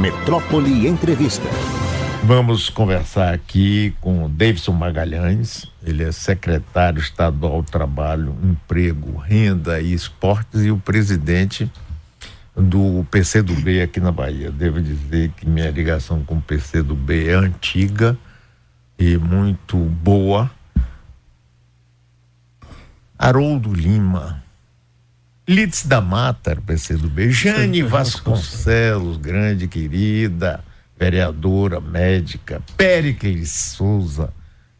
Metrópole Entrevista. Vamos conversar aqui com o Davidson Magalhães, ele é secretário estadual do Trabalho, Emprego, Renda e Esportes e o presidente do PCdoB aqui na Bahia. Devo dizer que minha ligação com o PCdoB é antiga e muito boa. Haroldo Lima, Lides da Mata, PCdoB, Jane Vasconcelos, grande querida, vereadora, médica, Péricles Souza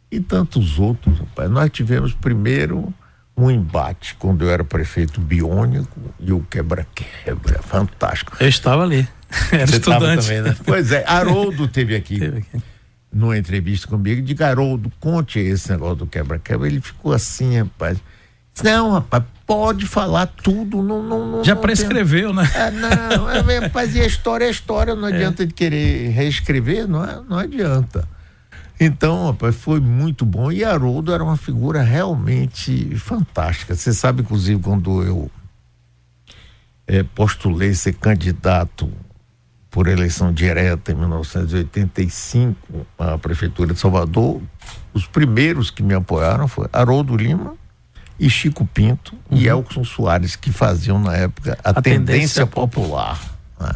e tantos outros, rapaz. Nós tivemos primeiro um embate quando eu era prefeito biônico e o quebra-quebra, fantástico. Eu estava ali, era Você estudante. Também, né? Pois é, Haroldo teve aqui, teve aqui. numa entrevista comigo, de Haroldo, conte esse negócio do quebra-quebra. Ele ficou assim, rapaz. Não, rapaz, pode falar tudo, não, não, não Já não prescreveu, tem... né? É, não, é, rapaz, e a história é história, não adianta é. de querer reescrever, não, é, não adianta. Então, rapaz, foi muito bom. E Haroldo era uma figura realmente fantástica. Você sabe, inclusive, quando eu é, postulei ser candidato por eleição direta em 1985 à Prefeitura de Salvador, os primeiros que me apoiaram foi Haroldo Lima e Chico Pinto uhum. e Elson Soares, que faziam na época a, a tendência, tendência, popular. Né?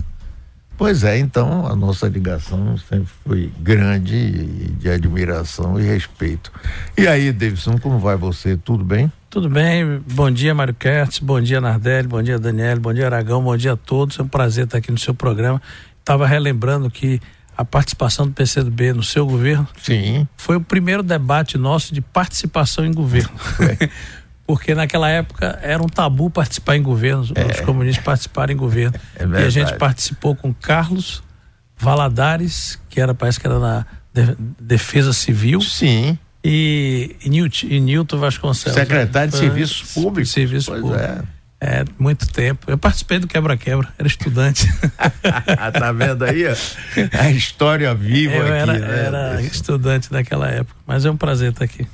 Pois é, então a nossa ligação sempre foi grande de admiração e respeito. E aí, Davidson, como vai você? Tudo bem? Tudo bem, bom dia Mário Kertz, bom dia Nardelli, bom dia Daniel, bom dia Aragão, bom dia a todos, é um prazer estar aqui no seu programa. Estava relembrando que a participação do PCdoB no seu governo Sim. foi o primeiro debate nosso de participação em governo. porque naquela época era um tabu participar em governos, é. os comunistas participarem em governo. É e a gente participou com Carlos Valadares, que era, parece que era na Defesa Civil. Sim. E, e, Newton, e Newton Vasconcelos. Secretário de Serviços Públicos. Serviço pois Público. É. É, muito tempo. Eu participei do quebra-quebra, era estudante. tá vendo aí? A história viva Eu aqui, era, né? era estudante naquela época, mas é um prazer estar aqui.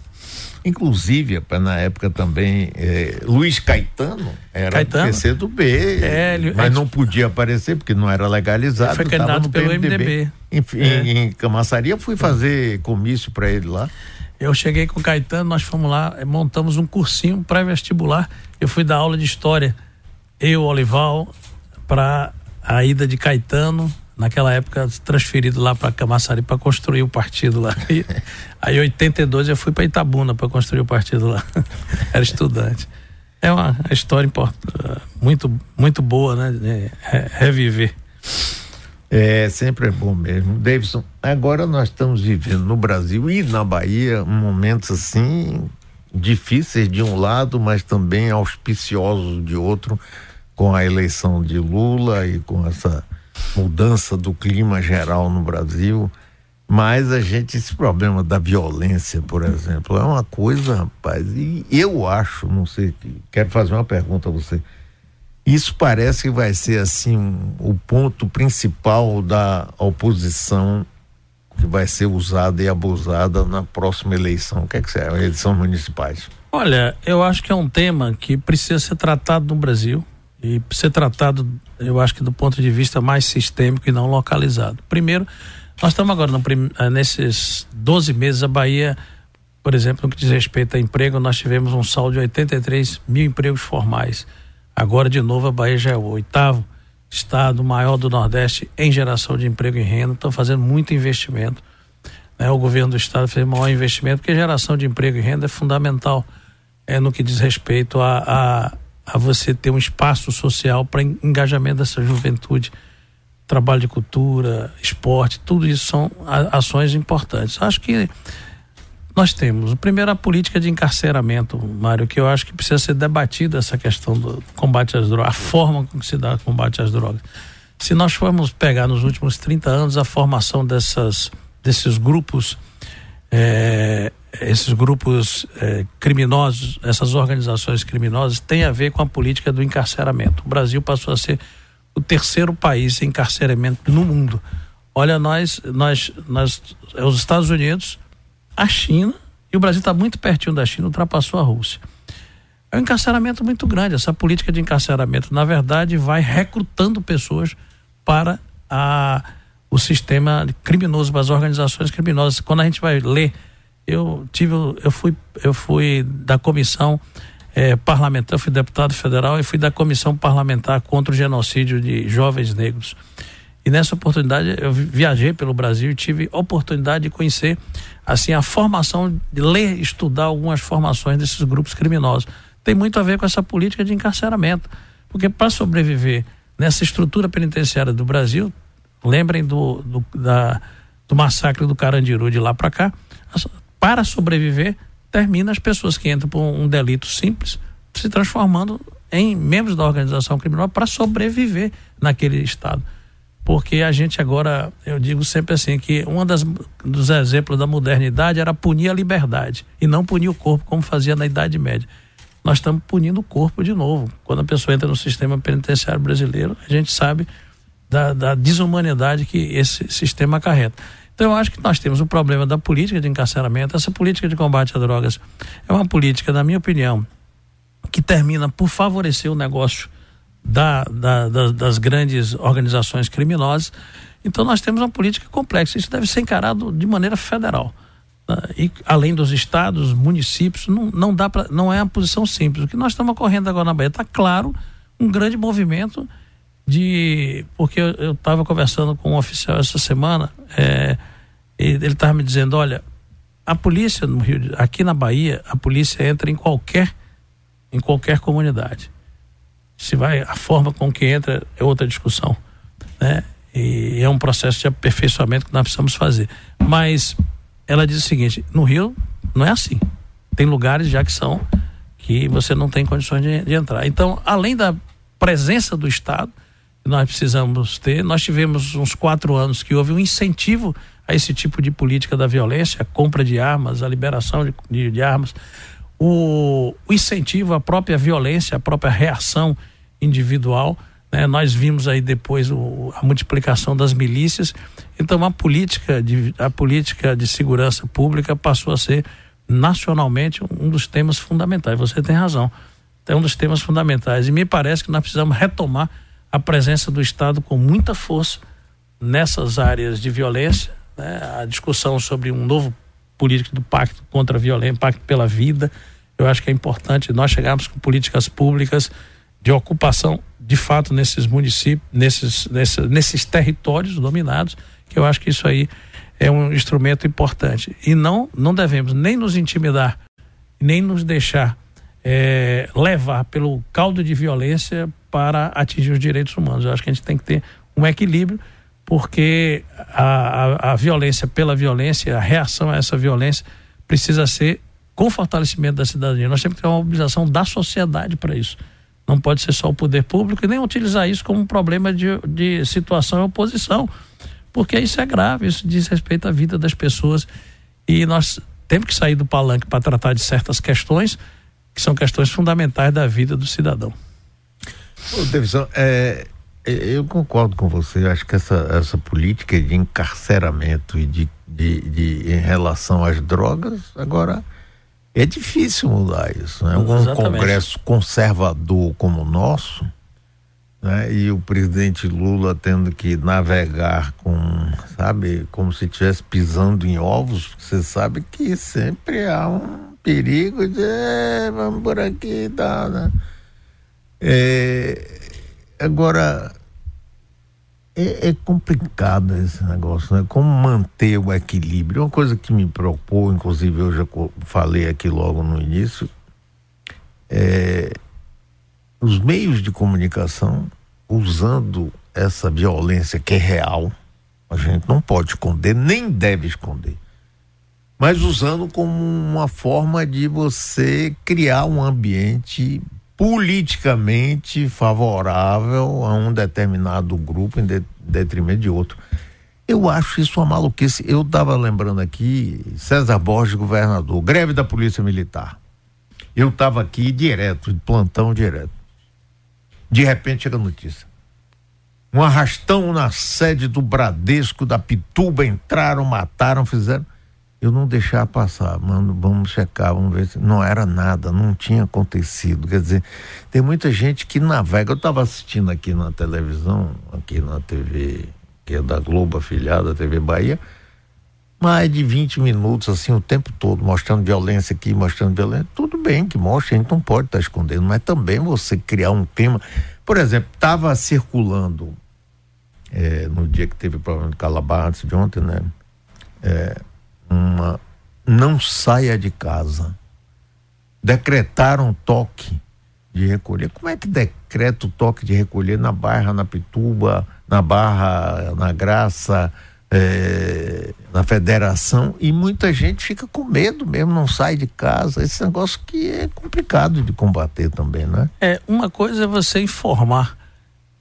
Inclusive, na época também, é, Luiz Caetano era Caetano? do PC do B, é, mas não podia aparecer porque não era legalizado. Ele foi candidato pelo MDB. MDB. Em, é. em, Camaçaria, fui fazer comício para ele lá. Eu cheguei com o Caetano, nós fomos lá, montamos um cursinho pré-vestibular. Eu fui dar aula de história, eu, Olival, para a ida de Caetano, naquela época transferido lá para Camaçari para construir o partido lá. E, aí, em 82, eu fui para Itabuna para construir o partido lá. Era estudante. É uma história importante, muito, muito boa, né? Reviver. É, sempre é bom mesmo. Davidson, agora nós estamos vivendo no Brasil e na Bahia momentos assim difíceis de um lado, mas também auspiciosos de outro, com a eleição de Lula e com essa mudança do clima geral no Brasil. Mas a gente, esse problema da violência, por exemplo, é uma coisa, rapaz, e eu acho, não sei, quero fazer uma pergunta a você. Isso parece que vai ser assim um, o ponto principal da oposição que vai ser usada e abusada na próxima eleição. O que é que acha? Eleições municipais. Olha, eu acho que é um tema que precisa ser tratado no Brasil e ser tratado, eu acho que do ponto de vista mais sistêmico e não localizado. Primeiro, nós estamos agora no, nesses 12 meses a Bahia, por exemplo, no que diz respeito a emprego, nós tivemos um saldo de 83 mil empregos formais. Agora, de novo, a Bahia já é o oitavo estado maior do Nordeste em geração de emprego e renda. Estão fazendo muito investimento. Né? O governo do estado fez maior investimento, porque geração de emprego e renda é fundamental é, no que diz respeito a, a, a você ter um espaço social para engajamento dessa juventude. Trabalho de cultura, esporte, tudo isso são ações importantes. Acho que nós temos. Primeiro, a política de encarceramento, Mário, que eu acho que precisa ser debatida essa questão do combate às drogas, a forma com que se dá o combate às drogas. Se nós formos pegar nos últimos 30 anos a formação dessas, desses grupos, é, esses grupos é, criminosos, essas organizações criminosas, tem a ver com a política do encarceramento. O Brasil passou a ser o terceiro país em encarceramento no mundo. Olha, nós, nós, nós, os Estados Unidos, a China, e o Brasil está muito pertinho da China, ultrapassou a Rússia. É um encarceramento muito grande. Essa política de encarceramento, na verdade, vai recrutando pessoas para a, o sistema criminoso, as organizações criminosas. Quando a gente vai ler, eu tive, eu fui, eu fui da comissão é, parlamentar, fui deputado federal e fui da comissão parlamentar contra o genocídio de jovens negros. E nessa oportunidade eu viajei pelo Brasil e tive oportunidade de conhecer assim a formação, de ler, estudar algumas formações desses grupos criminosos. Tem muito a ver com essa política de encarceramento, porque para sobreviver nessa estrutura penitenciária do Brasil, lembrem do, do, da, do massacre do Carandiru de lá para cá, para sobreviver termina as pessoas que entram por um delito simples se transformando em membros da organização criminal para sobreviver naquele estado porque a gente agora, eu digo sempre assim, que um dos exemplos da modernidade era punir a liberdade e não punir o corpo como fazia na Idade Média. Nós estamos punindo o corpo de novo. Quando a pessoa entra no sistema penitenciário brasileiro, a gente sabe da, da desumanidade que esse sistema acarreta. Então eu acho que nós temos o problema da política de encarceramento. Essa política de combate a drogas é uma política, na minha opinião, que termina por favorecer o negócio da, da, da, das grandes organizações criminosas. Então nós temos uma política complexa. Isso deve ser encarado de maneira federal. Né? E além dos estados, municípios, não, não dá para, não é uma posição simples. O que nós estamos ocorrendo agora na Bahia está claro um grande movimento de porque eu estava conversando com um oficial essa semana, é, ele estava me dizendo, olha, a polícia no Rio, aqui na Bahia, a polícia entra em qualquer em qualquer comunidade se vai a forma com que entra é outra discussão, né? E é um processo de aperfeiçoamento que nós precisamos fazer. Mas ela diz o seguinte: no Rio não é assim. Tem lugares já que são que você não tem condições de, de entrar. Então, além da presença do Estado, nós precisamos ter. Nós tivemos uns quatro anos que houve um incentivo a esse tipo de política da violência, a compra de armas, a liberação de, de, de armas, o, o, incentivo à própria violência, à própria reação individual. Né? Nós vimos aí depois o, a multiplicação das milícias. Então a política de, a política de segurança pública passou a ser nacionalmente um dos temas fundamentais. Você tem razão. É um dos temas fundamentais. E me parece que nós precisamos retomar a presença do Estado com muita força nessas áreas de violência, né? a discussão sobre um novo político do pacto contra a violência, pacto pela vida. Eu acho que é importante nós chegarmos com políticas públicas de ocupação de fato nesses municípios, nesses, nesses, nesses territórios dominados, que eu acho que isso aí é um instrumento importante. E não, não devemos nem nos intimidar, nem nos deixar é, levar pelo caldo de violência para atingir os direitos humanos. Eu acho que a gente tem que ter um equilíbrio, porque a, a, a violência pela violência, a reação a essa violência precisa ser com fortalecimento da cidadania. Nós temos que ter uma mobilização da sociedade para isso. Não pode ser só o poder público e nem utilizar isso como um problema de, de situação e oposição, porque isso é grave, isso diz respeito à vida das pessoas. E nós temos que sair do palanque para tratar de certas questões que são questões fundamentais da vida do cidadão. Ô, Davidson, é, é, eu concordo com você. Acho que essa, essa política de encarceramento e de, de, de em relação às drogas, agora é difícil mudar isso, né? Um congresso conservador como o nosso, né? E o presidente Lula tendo que navegar com, sabe, como se estivesse pisando em ovos, você sabe que sempre há um perigo de é, vamos por aqui e tá, né? É, agora é, é, complicado esse negócio, né? Como manter o equilíbrio. Uma coisa que me preocupou, inclusive eu já falei aqui logo no início, é os meios de comunicação usando essa violência que é real, a gente não pode esconder, nem deve esconder, mas usando como uma forma de você criar um ambiente politicamente favorável a um determinado grupo em de, detrimento de outro. Eu acho isso uma maluquice. Eu estava lembrando aqui, César Borges, governador, greve da Polícia Militar. Eu estava aqui direto, de plantão direto. De repente chega a notícia. Um arrastão na sede do Bradesco, da Pituba, entraram, mataram, fizeram eu não deixar passar, mano, vamos checar, vamos ver se não era nada, não tinha acontecido. Quer dizer, tem muita gente que navega. Eu estava assistindo aqui na televisão, aqui na TV que é da Globo afiliada, TV Bahia, mais de 20 minutos, assim, o tempo todo, mostrando violência aqui, mostrando violência. Tudo bem que mostre, a gente não pode estar tá escondendo, mas também você criar um clima. Por exemplo, estava circulando é, no dia que teve o problema de Calabar, antes de ontem, né? É, uma. Não saia de casa. Decretaram toque de recolher. Como é que decreta o toque de recolher na Barra, na Pituba, na Barra, na Graça? é, na federação e muita gente fica com medo mesmo, não sai de casa. Esse negócio que é complicado de combater também, né? É, uma coisa é você informar,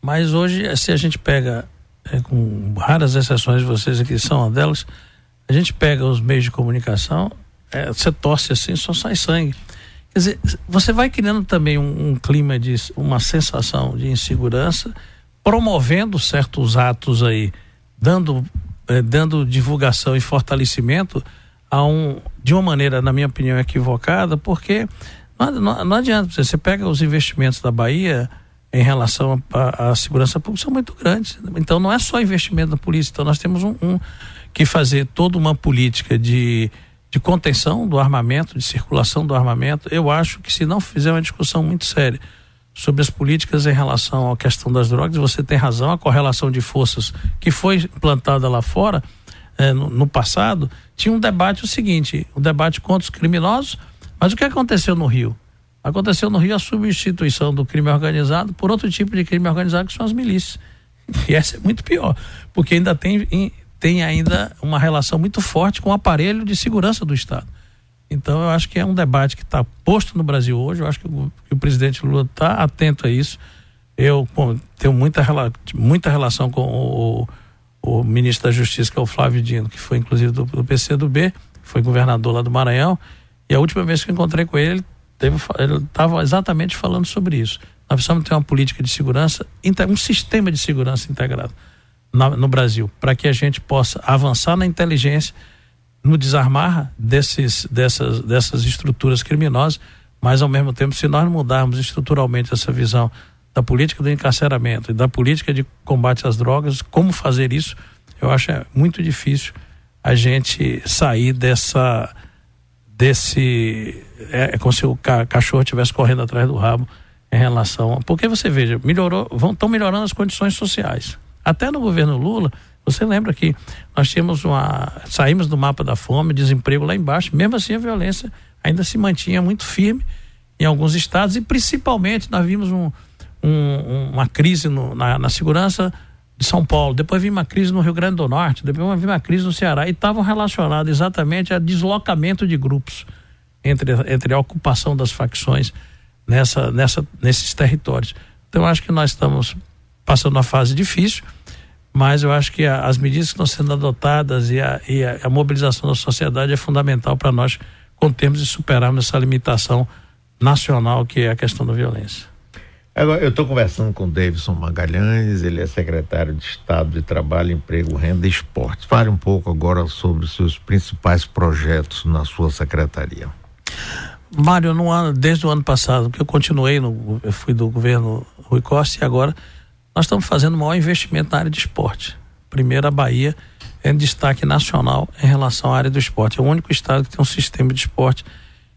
mas hoje, se a gente pega, é, com raras exceções, vocês aqui são uma delas, a gente pega os meios de comunicação, é, você torce assim, só sai sangue. Quer dizer, você vai criando também um, um clima de uma sensação de insegurança, promovendo certos atos aí, dando eh, dando divulgação e fortalecimento a um, de uma maneira, na minha opinião, equivocada, porque não, não, não adianta, você pega os investimentos da Bahia em relação à segurança pública são muito grandes. Então não é só investimento da polícia, então nós temos um, um que fazer toda uma política de, de contenção do armamento, de circulação do armamento. Eu acho que se não fizer uma discussão muito séria sobre as políticas em relação à questão das drogas, você tem razão, a correlação de forças que foi implantada lá fora eh, no, no, passado, tinha um debate o seguinte, o um debate contra os criminosos, mas o que aconteceu no Rio? Aconteceu no Rio a substituição do crime organizado por outro tipo de crime organizado que são as milícias. E essa é muito pior, porque ainda tem, tem ainda uma relação muito forte com o aparelho de segurança do Estado. Então, eu acho que é um debate que está posto no Brasil hoje. Eu acho que o, que o presidente Lula está atento a isso. Eu bom, tenho muita, muita relação com o, o, ministro da Justiça, que é o Flávio Dino, que foi inclusive do, do PCdoB, foi governador lá do Maranhão. E a última vez que eu encontrei com ele, ele estava exatamente falando sobre isso. Nós precisamos ter uma política de segurança, um sistema de segurança integrado na, no Brasil, para que a gente possa avançar na inteligência no desarmar desses, dessas, dessas estruturas criminosas, mas ao mesmo tempo, se nós mudarmos estruturalmente essa visão da política do encarceramento e da política de combate às drogas, como fazer isso, eu acho é muito difícil a gente sair dessa desse é, é como se o ca, cachorro estivesse correndo atrás do rabo em relação porque você veja melhorou vão estão melhorando as condições sociais até no governo Lula você lembra que nós tínhamos uma. saímos do mapa da fome, desemprego lá embaixo, mesmo assim a violência ainda se mantinha muito firme em alguns estados e principalmente nós vimos um, um, uma crise no, na, na, segurança de São Paulo, depois vimos uma crise no Rio Grande do Norte, depois vimos uma crise no Ceará e estavam relacionados exatamente a deslocamento de grupos entre, entre a ocupação das facções nessa, nessa, nesses territórios. Então acho que nós estamos passando uma fase difícil mas eu acho que a, as medidas que estão sendo adotadas e a, e a, a mobilização da sociedade é fundamental para nós contermos e superarmos essa limitação nacional que é a questão da violência. Agora, eu estou conversando com o Davidson Magalhães, ele é secretário de Estado de Trabalho, Emprego, Renda e Esportes. Fale um pouco agora sobre os seus principais projetos na sua secretaria. Mário, no ano, desde o ano passado, que eu continuei, no, eu fui do governo Rui Costa e agora nós estamos fazendo o maior investimento na área de esporte. Primeiro, a Bahia é destaque nacional em relação à área do esporte. É o único estado que tem um sistema de esporte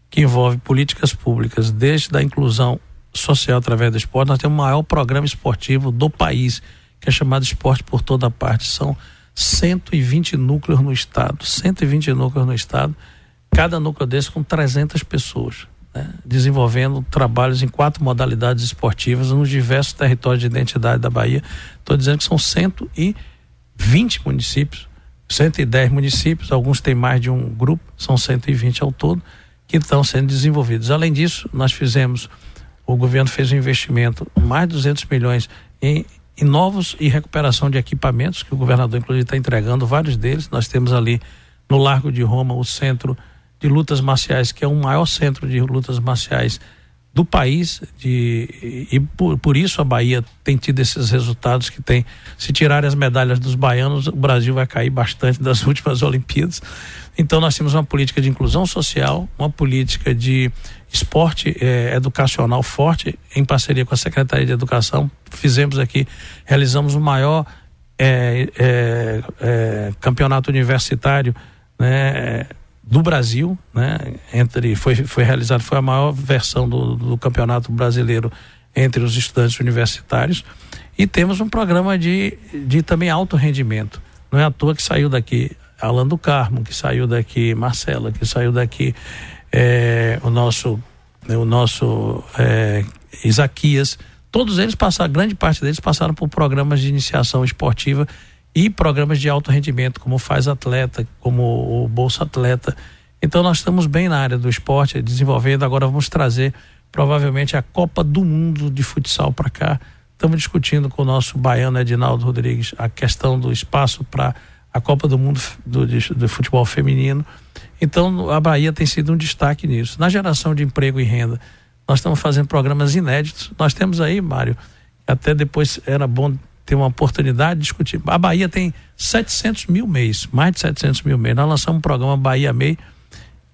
que envolve políticas públicas, desde a inclusão social através do esporte. Nós temos o maior programa esportivo do país, que é chamado Esporte por Toda Parte. São 120 núcleos no estado, 120 núcleos no estado, cada núcleo desse com 300 pessoas né, desenvolvendo trabalhos em quatro modalidades esportivas nos diversos territórios de identidade da Bahia. Estou dizendo que são 120 municípios, 110 municípios, alguns têm mais de um grupo, são 120 ao todo, que estão sendo desenvolvidos. Além disso, nós fizemos, o governo fez um investimento, mais de 200 milhões em, em novos e recuperação de equipamentos, que o governador, inclusive, está entregando vários deles. Nós temos ali no Largo de Roma o centro de lutas marciais, que é o maior centro de lutas marciais do país de, e por, por isso a Bahia tem tido esses resultados que tem. Se tirarem as medalhas dos baianos, o Brasil vai cair bastante das últimas Olimpíadas. Então nós temos uma política de inclusão social, uma política de esporte eh, educacional forte em parceria com a Secretaria de Educação. Fizemos aqui, realizamos o maior é, é, é, campeonato universitário né, do Brasil, né, entre foi, foi realizado foi a maior versão do, do campeonato brasileiro entre os estudantes universitários e temos um programa de, de também alto rendimento. Não é à toa que saiu daqui Alan do Carmo, que saiu daqui Marcela, que saiu daqui é, o nosso o nosso é, Isaquias todos eles passaram, grande parte deles passaram por programas de iniciação esportiva e programas de alto rendimento, como Faz Atleta, como o Bolsa Atleta. Então nós estamos bem na área do esporte, desenvolvendo. Agora vamos trazer provavelmente a Copa do Mundo de futsal para cá. Estamos discutindo com o nosso baiano Edinaldo Rodrigues a questão do espaço para a Copa do Mundo do, de, futebol feminino. Então a Bahia tem sido um destaque nisso. Na geração de emprego e renda, nós estamos fazendo programas inéditos. Nós temos aí, Mário, até depois era bom ter uma oportunidade de discutir. A Bahia tem 700 mil mês, mais de 700 mil mês. Nós lançamos um programa Bahia MEI,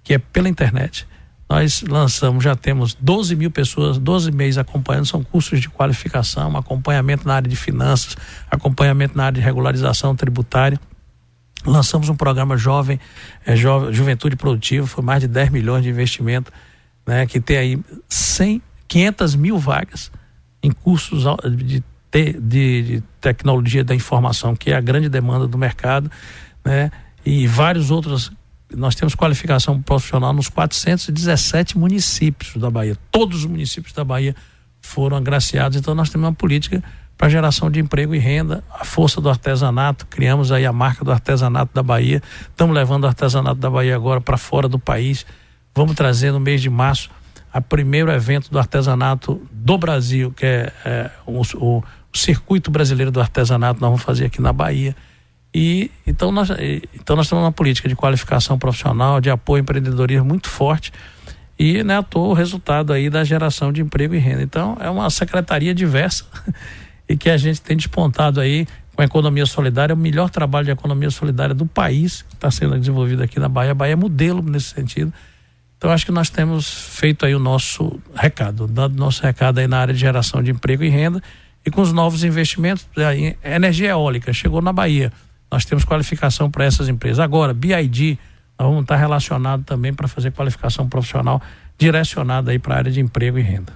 que é pela internet. Nós lançamos, já temos 12 mil pessoas, 12 meses acompanhando, são cursos de qualificação, acompanhamento na área de finanças, acompanhamento na área de regularização tributária. Lançamos um programa jovem, é, jovem Juventude Produtiva, foi mais de 10 milhões de investimento né, que tem aí 100, 500 mil vagas em cursos de, te, de, de, tecnologia da informação, que é a grande demanda do mercado, né, e vários outros. Nós temos qualificação profissional nos 417 municípios da Bahia. Todos os municípios da Bahia foram agraciados, então nós temos uma política para geração de emprego e renda, a força do artesanato, criamos aí a marca do artesanato da Bahia, estamos levando o artesanato da Bahia agora para fora do país, Vamos trazer no mês de março o primeiro evento do artesanato do Brasil, que é, é o, o, o, Circuito Brasileiro do Artesanato, nós vamos fazer aqui na Bahia. E então nós, então nós temos uma política de qualificação profissional, de apoio empreendedorismo muito forte e né, o resultado aí da geração de emprego e renda. Então é uma secretaria diversa e que a gente tem despontado aí com a economia solidária, o melhor trabalho de economia solidária do país que está sendo desenvolvido aqui na Bahia. A Bahia é modelo nesse sentido. Então acho que nós temos feito aí o nosso recado, dado nosso recado aí na área de geração de emprego e renda e com os novos investimentos, aí, energia eólica chegou na Bahia. Nós temos qualificação para essas empresas. Agora, BID, nós vamos estar relacionado também para fazer qualificação profissional direcionada aí para a área de emprego e renda.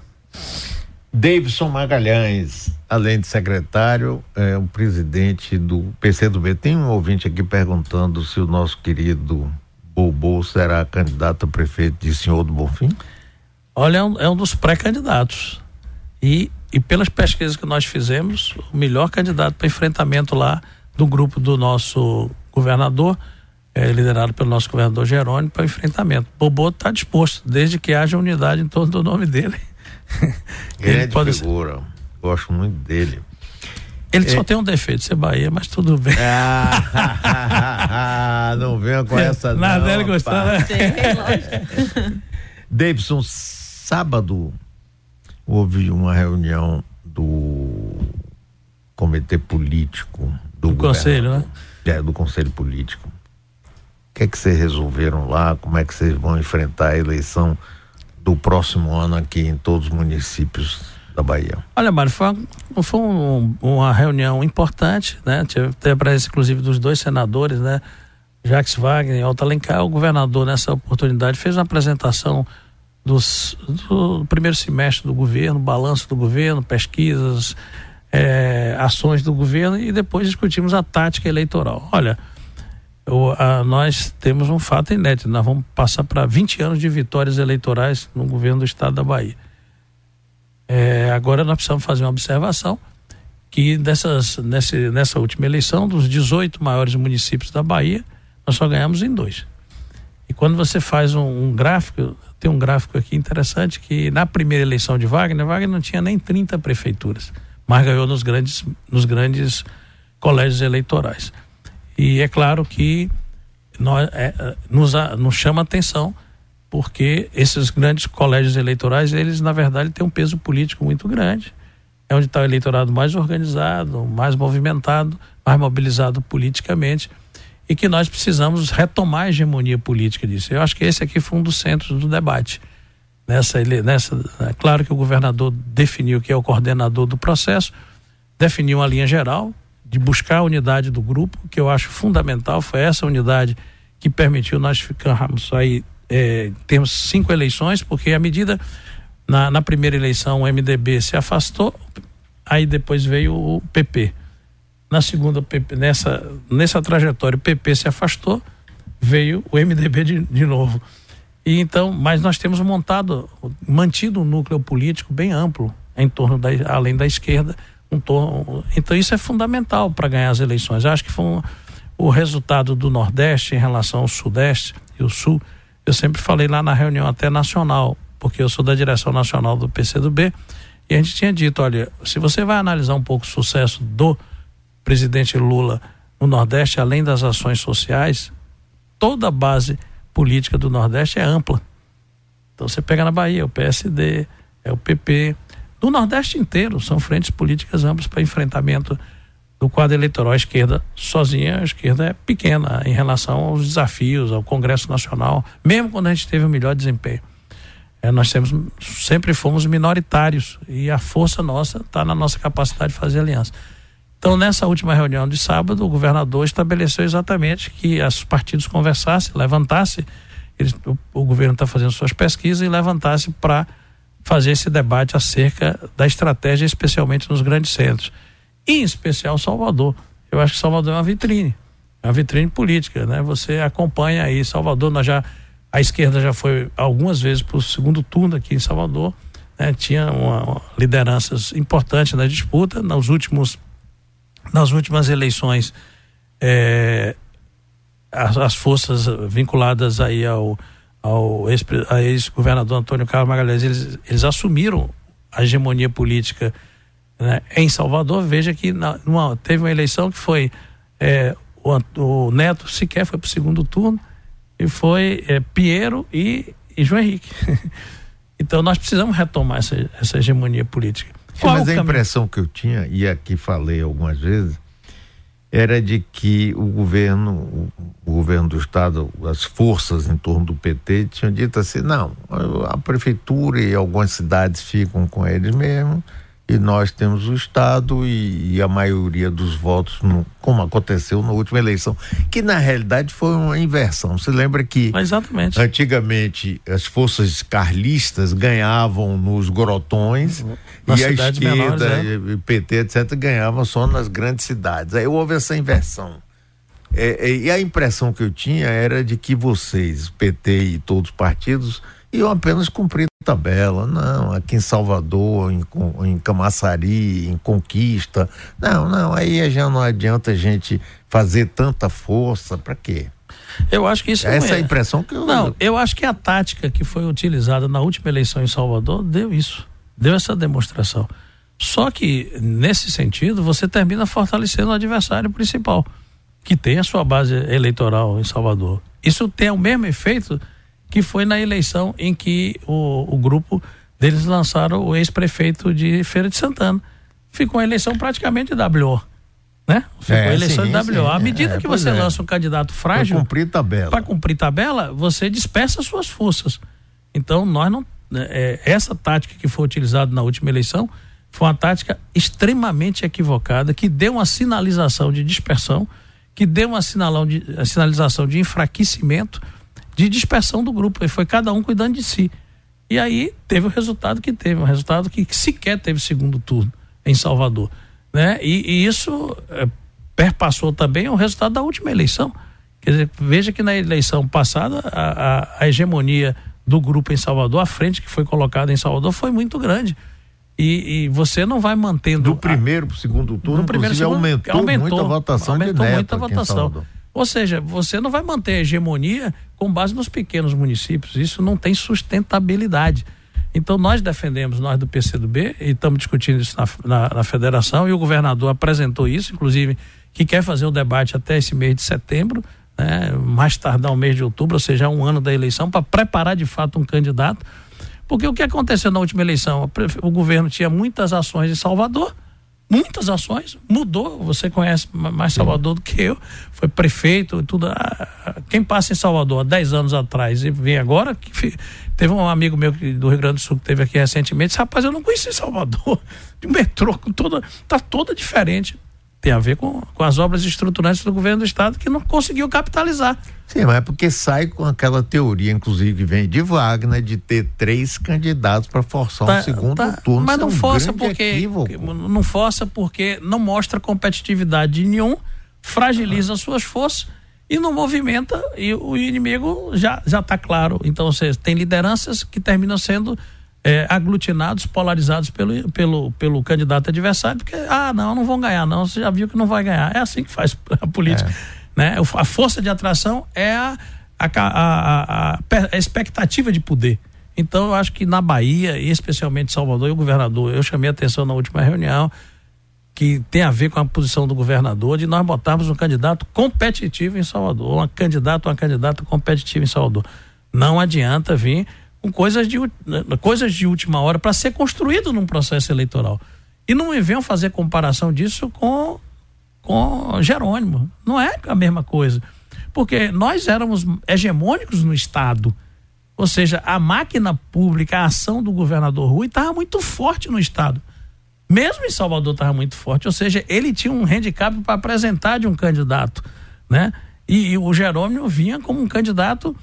Davidson Magalhães, além de secretário, é o presidente do PCdoB. Tem um ouvinte aqui perguntando se o nosso querido Bobo será candidato a prefeito de Senhor do Bonfim? Olha, é um, é um dos pré-candidatos. E, e pelas pesquisas que nós fizemos, o melhor candidato para enfrentamento lá do grupo do nosso governador, é, liderado pelo nosso governador Jerônimo, para enfrentamento. Bobo está disposto, desde que haja unidade em torno do nome dele. Ele, Ele pode figura. Ser... Gosto muito dele. Ele só é. tem um defeito, ser Bahia, mas tudo bem. Ah, não venha com essa Nada não. dele gostou, né? Davidson, sábado houve uma reunião do comitê político do, do conselho, né? É, do conselho político. O que é que vocês resolveram lá? Como é que vocês vão enfrentar a eleição do próximo ano aqui em todos os municípios da Bahia. Olha, Mário, foi, uma, foi um, uma reunião importante, né? Teve a presença, inclusive, dos dois senadores, né? Jacques Wagner e Alta Alencar. O governador, nessa oportunidade, fez uma apresentação dos, do primeiro semestre do governo, balanço do governo, pesquisas, é, ações do governo e depois discutimos a tática eleitoral. Olha, eu, a, nós temos um fato inédito, nós vamos passar para 20 anos de vitórias eleitorais no governo do estado da Bahia. É, agora nós precisamos fazer uma observação que dessas, nessa, nessa última eleição, dos 18 maiores municípios da Bahia, nós só ganhamos em dois. E quando você faz um, um gráfico, tem um gráfico aqui interessante que na primeira eleição de Wagner, Wagner não tinha nem 30 prefeituras, mas ganhou nos grandes, nos grandes colégios eleitorais. E é claro que nós, é, é nos, nos chama atenção porque esses grandes colégios eleitorais, eles na verdade têm um peso político muito grande. É onde está o eleitorado mais organizado, mais movimentado, mais mobilizado politicamente e que nós precisamos retomar a hegemonia política disso. Eu acho que esse aqui foi um dos centros do debate. Nessa, nessa, é claro que o governador definiu que é o coordenador do processo, definiu uma linha geral, de buscar a unidade do grupo, que eu acho fundamental, foi essa unidade que permitiu nós ficarmos aí, é, temos cinco eleições, porque à medida, na, na primeira eleição o MDB se afastou, aí depois veio o PP. Na segunda, nessa, nessa trajetória, o PP se afastou, veio o MDB de, de novo. E então, mas nós temos montado, mantido um núcleo político bem amplo em torno da, além da esquerda, um torno, então isso é fundamental para ganhar as eleições. Eu acho que foi um, o resultado do Nordeste em relação ao Sudeste e o Sul. Eu sempre falei lá na reunião até nacional, porque eu sou da direção nacional do PCdoB, e a gente tinha dito, olha, se você vai analisar um pouco o sucesso do presidente Lula no Nordeste, além das ações sociais, toda a base política do Nordeste é ampla. Então você pega na Bahia, o PSD, é o PP. No Nordeste inteiro, são frentes políticas amplas para enfrentamento do quadro eleitoral. A esquerda sozinha, a esquerda é pequena em relação aos desafios, ao Congresso Nacional, mesmo quando a gente teve o melhor desempenho. É, nós temos, sempre fomos minoritários e a força nossa está na nossa capacidade de fazer aliança. Então, nessa última reunião de sábado, o governador estabeleceu exatamente que os partidos conversassem, levantassem, o, o governo está fazendo suas pesquisas e levantasse para fazer esse debate acerca da estratégia, especialmente nos grandes centros. E, em especial Salvador. Eu acho que Salvador é uma vitrine, é uma vitrine política, né? Você acompanha aí Salvador, nós já a esquerda já foi algumas vezes para o segundo turno aqui em Salvador, né? tinha uma, uma, lideranças importantes na disputa. Nos últimos nas últimas eleições, é, as, as, forças vinculadas aí ao, ao ex-governador Antônio Carlos Magalhães, eles, eles assumiram a hegemonia política né, em Salvador. Veja que na, numa, teve uma eleição que foi é, o, o, Neto sequer foi para o segundo turno e foi é, Piero e, e João Henrique. então nós precisamos retomar essa, essa hegemonia política. Sim, mas a impressão que eu tinha, e aqui falei algumas vezes, era de que o governo, o governo do estado, as forças em torno do PT tinham dito assim, não, a prefeitura e algumas cidades ficam com eles mesmo, e nós temos o Estado e, e a maioria dos votos, no, como aconteceu na última eleição, que na realidade foi uma inversão. Você lembra que Exatamente. antigamente as forças carlistas ganhavam nos grotões na e a esquerda, menores, é. PT, etc., ganhavam só nas grandes cidades. Aí houve essa inversão. É, é, e a impressão que eu tinha era de que vocês, PT e todos os partidos, iam apenas cumprir tabela, não, aqui em Salvador, em, em Camaçari, em Conquista, não, não, aí já não adianta a gente fazer tanta força, para quê? Eu acho que isso essa é a impressão que eu não. Eu acho que a tática que foi utilizada na última eleição em Salvador deu isso, deu essa demonstração. Só que nesse sentido você termina fortalecendo o adversário principal, que tem a sua base eleitoral em Salvador. Isso tem o mesmo efeito que foi na eleição em que o, o grupo deles lançaram o ex-prefeito de Feira de Santana. Ficou a eleição praticamente WO. Né? Ficou é, a eleição sim, de WO. à medida é, que você é. lança um candidato frágil. Para cumprir tabela. Para cumprir tabela, você dispersa suas forças. Então, nós não. Né, é, essa tática que foi utilizada na última eleição foi uma tática extremamente equivocada, que deu uma sinalização de dispersão, que deu uma de, sinalização de enfraquecimento de dispersão do grupo. E foi cada um cuidando de si. E aí teve o resultado que teve, um resultado que sequer teve segundo turno em Salvador. Né? E, e isso é, perpassou também o resultado da última eleição. Quer dizer, veja que na eleição passada a, a, a hegemonia do grupo em Salvador, a frente que foi colocada em Salvador foi muito grande. E, e, você não vai mantendo. Do primeiro para o segundo turno, do primeiro segundo, aumentou, aumentou muito a votação aumentou de Neto muito a votação. Ou seja, você não vai manter a hegemonia com base nos pequenos municípios. Isso não tem sustentabilidade. Então nós defendemos, nós do PCdoB, e estamos discutindo isso na, na, na, federação, e o governador apresentou isso, inclusive, que quer fazer o debate até esse mês de setembro, né, mais tardar o mês de outubro, ou seja, um ano da eleição, para preparar de fato um candidato. Porque o que aconteceu na última eleição? O governo tinha muitas ações em Salvador, muitas ações, mudou. Você conhece mais Salvador do que eu, foi prefeito e tudo. Ah, quem passa em Salvador há 10 anos atrás e vem agora, teve um amigo meu do Rio Grande do Sul que teve aqui recentemente, disse, rapaz, eu não conheci Salvador, de metrô, toda, tá toda diferente. Tem a ver com, com as obras estruturantes do governo do estado que não conseguiu capitalizar. Sim, mas é porque sai com aquela teoria, inclusive, que vem de Wagner, de ter três candidatos para forçar tá, um segundo tá, turno. Mas não é um força porque equívoco. não força porque não mostra competitividade de nenhum, fragiliza ah. suas forças e não movimenta e o inimigo já já está claro. Então você tem lideranças que terminam sendo é, aglutinados, polarizados pelo, pelo, pelo candidato adversário, porque, ah, não, não vão ganhar, não, você já viu que não vai ganhar. É assim que faz a política. É. Né? A força de atração é a, a, a, a, expectativa de poder. Então, eu acho que na Bahia, e especialmente Salvador, e o governador, eu chamei a atenção na última reunião, que tem a ver com a posição do governador, de nós botarmos um candidato competitivo em Salvador, um candidato, uma candidata competitiva em Salvador. Não adianta vir com coisas de, coisas de última hora para ser construído num processo eleitoral. E não me venham fazer comparação disso com, com Jerônimo. Não é a mesma coisa. Porque nós éramos hegemônicos no Estado. Ou seja, a máquina pública, a ação do governador Rui estava muito forte no Estado. Mesmo em Salvador estava muito forte. Ou seja, ele tinha um handicap para apresentar de um candidato. Né? E, e o Jerônimo vinha como um candidato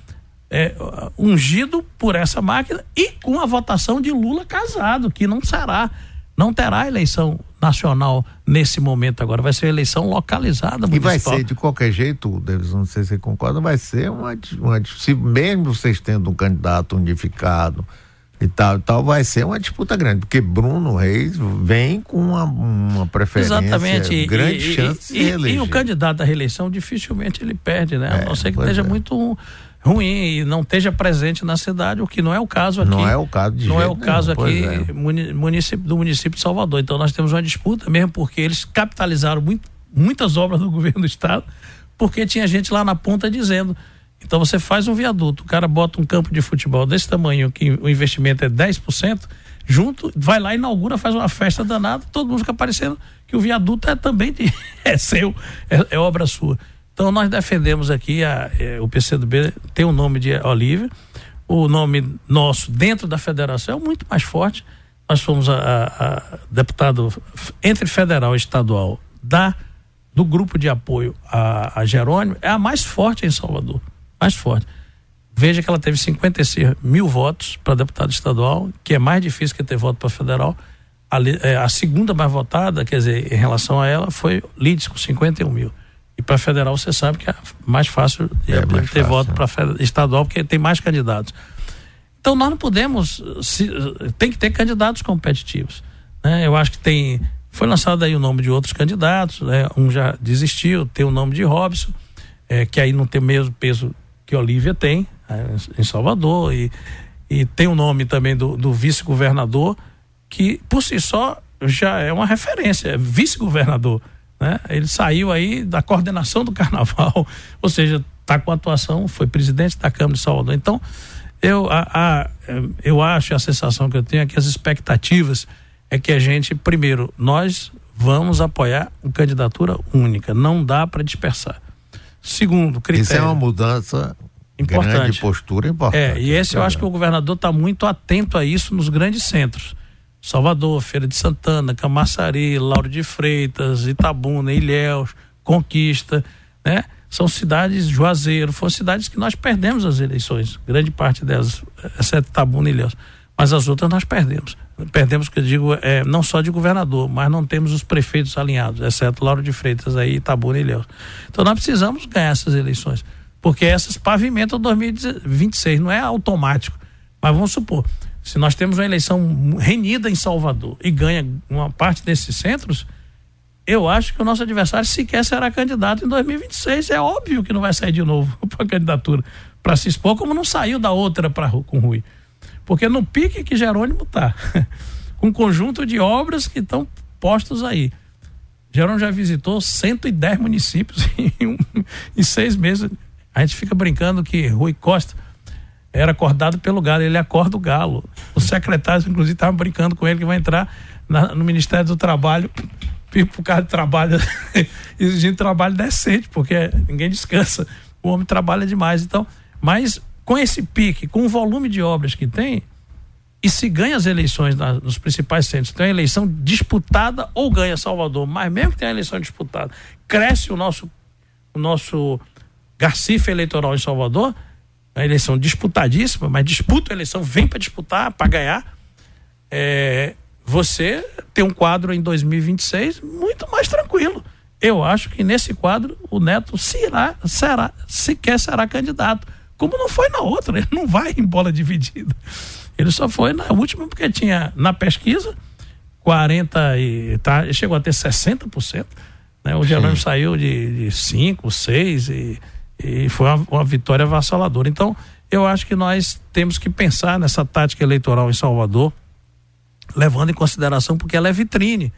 é, ungido por essa máquina e com a votação de Lula casado, que não será, não terá eleição nacional nesse momento agora, vai ser eleição localizada. E vai ser de qualquer jeito, Davis, não sei se você concorda, vai ser uma, uma se mesmo vocês tendo um candidato unificado e tal e tal, vai ser uma disputa grande, porque Bruno Reis vem com uma, uma preferência, Exatamente. grande e, chance e, de reeleger. E o candidato à reeleição dificilmente ele perde, né? É, a não ser que esteja é. muito ruim e não esteja presente na cidade, o que não é o caso aqui. Não é o caso de Não é o caso aqui é. município, do município de Salvador. Então nós temos uma disputa mesmo porque eles capitalizaram muito, muitas obras do governo do estado, porque tinha gente lá na ponta dizendo. Então você faz um viaduto, o cara bota um campo de futebol desse tamanho que o investimento é 10%, junto, vai lá, inaugura, faz uma festa danada, todo mundo fica parecendo que o viaduto é também de, é seu, é, é obra sua. Então nós defendemos aqui, a, é, o PCdoB tem o nome de Olívia, o nome nosso dentro da federação é muito mais forte. Nós fomos a, a, a deputado entre federal e estadual da do grupo de apoio a, a Jerônimo, é a mais forte em Salvador. Mais forte. Veja que ela teve 56 mil votos para deputado estadual, que é mais difícil que ter voto para federal. A, é, a, segunda mais votada, quer dizer, em relação a ela, foi Lides com 51 mil. E para federal você sabe que é mais fácil é mais ter fácil, voto né? para estadual porque tem mais candidatos. Então nós não podemos, se, tem que ter candidatos competitivos. Né? Eu acho que tem, foi lançado aí o nome de outros candidatos, né? um já desistiu, tem o nome de Robson, é, que aí não tem o mesmo peso que Olívia tem é, em Salvador e, e tem o nome também do, do vice-governador que por si só já é uma referência, é vice-governador. Né? Ele saiu aí da coordenação do carnaval, ou seja, está com atuação, foi presidente da Câmara de Salvador. Então, eu, a, a, eu acho, a sensação que eu tenho é que as expectativas é que a gente, primeiro, nós vamos apoiar uma candidatura única, não dá para dispersar. Segundo, critério. Isso é uma mudança importante. grande postura importante. É, e esse eu acho que o governador está muito atento a isso nos grandes centros. Salvador, Feira de Santana, Camaçari, Lauro de Freitas, Itabuna, Ilhéus, Conquista, né? São cidades, Juazeiro, foram cidades que nós perdemos as eleições, grande parte delas, exceto Itabuna e Ilhéus. Mas as outras nós perdemos. Perdemos, que eu digo, é, não só de governador, mas não temos os prefeitos alinhados, exceto Lauro de Freitas aí, Itabuna e Ilhéus. Então nós precisamos ganhar essas eleições, porque essas pavimentam 2026, não é automático. Mas vamos supor, se nós temos uma eleição renhida em Salvador e ganha uma parte desses centros, eu acho que o nosso adversário sequer será candidato em 2026. É óbvio que não vai sair de novo para a candidatura para se expor, como não saiu da outra pra, com Rui. Porque no pique que Jerônimo está, um conjunto de obras que estão postos aí. Jerônimo já visitou 110 municípios em, um, em seis meses. A gente fica brincando que Rui Costa era acordado pelo galo, ele acorda o galo. Os secretários, inclusive, estavam brincando com ele que vai entrar na, no Ministério do Trabalho por causa de trabalho, exigindo trabalho decente, porque ninguém descansa. O homem trabalha demais. Então, mas com esse pique, com o volume de obras que tem, e se ganha as eleições na, nos principais centros, tem uma eleição disputada ou ganha Salvador, mas mesmo que tenha eleição disputada, cresce o nosso, o nosso garcife eleitoral em Salvador, a eleição disputadíssima, mas disputa a eleição, vem para disputar, para ganhar. É, você tem um quadro em 2026 muito mais tranquilo. Eu acho que nesse quadro o Neto será, será sequer será candidato. Como não foi na outra, ele não vai em bola dividida. Ele só foi na última porque tinha na pesquisa 40 e tá, chegou a ter 60%. Né? O Jerônimo saiu de, de 5, 6 e, e foi uma, uma vitória avassaladora. Então, eu acho que nós temos que pensar nessa tática eleitoral em Salvador, levando em consideração porque ela é vitrine.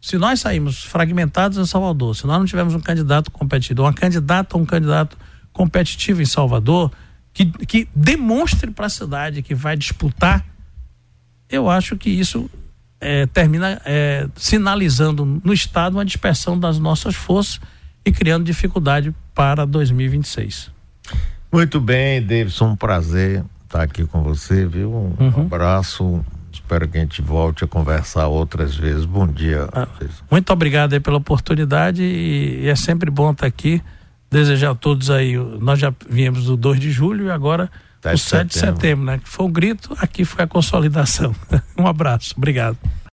Se nós saímos fragmentados em Salvador, se nós não tivermos um candidato competidor, uma candidata ou um candidato competitivo em Salvador, que, que demonstre para a cidade que vai disputar, eu acho que isso é, termina é, sinalizando no Estado uma dispersão das nossas forças e criando dificuldade para 2026. Muito bem, Davidson, um prazer estar aqui com você, viu? Um uhum. abraço. Espero que a gente volte a conversar outras vezes. Bom dia. Ah, muito obrigado pela oportunidade e, e é sempre bom estar aqui desejar a todos aí, nós já viemos do 2 de julho e agora o 7 de setembro, né? Que foi o grito, aqui foi a consolidação. um abraço, obrigado.